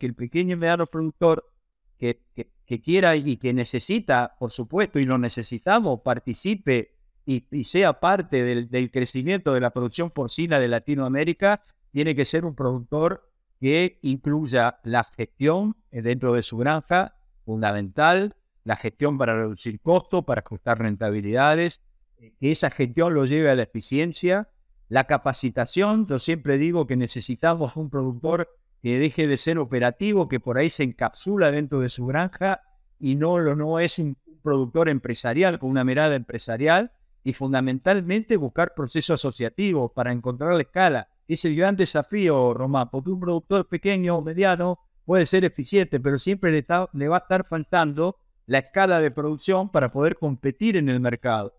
que el pequeño y mediano productor que, quiera y que necesita, por supuesto, y lo necesitamos, participe y, sea parte del, del, crecimiento de la producción porcina de Latinoamérica, tiene que ser un productor que incluya la gestión dentro de su granja, fundamental, la gestión para reducir costos, para ajustar rentabilidades, que esa gestión lo lleve a la eficiencia, la capacitación, yo siempre digo que necesitamos un productor que deje de ser operativo, que por ahí se encapsula dentro de su granja y no, no es un productor empresarial con una mirada empresarial y fundamentalmente buscar procesos asociativos para encontrar la escala. Es el gran desafío, Román, porque un productor pequeño o mediano puede ser eficiente, pero siempre le, le va a estar faltando la escala de producción para poder competir en el mercado.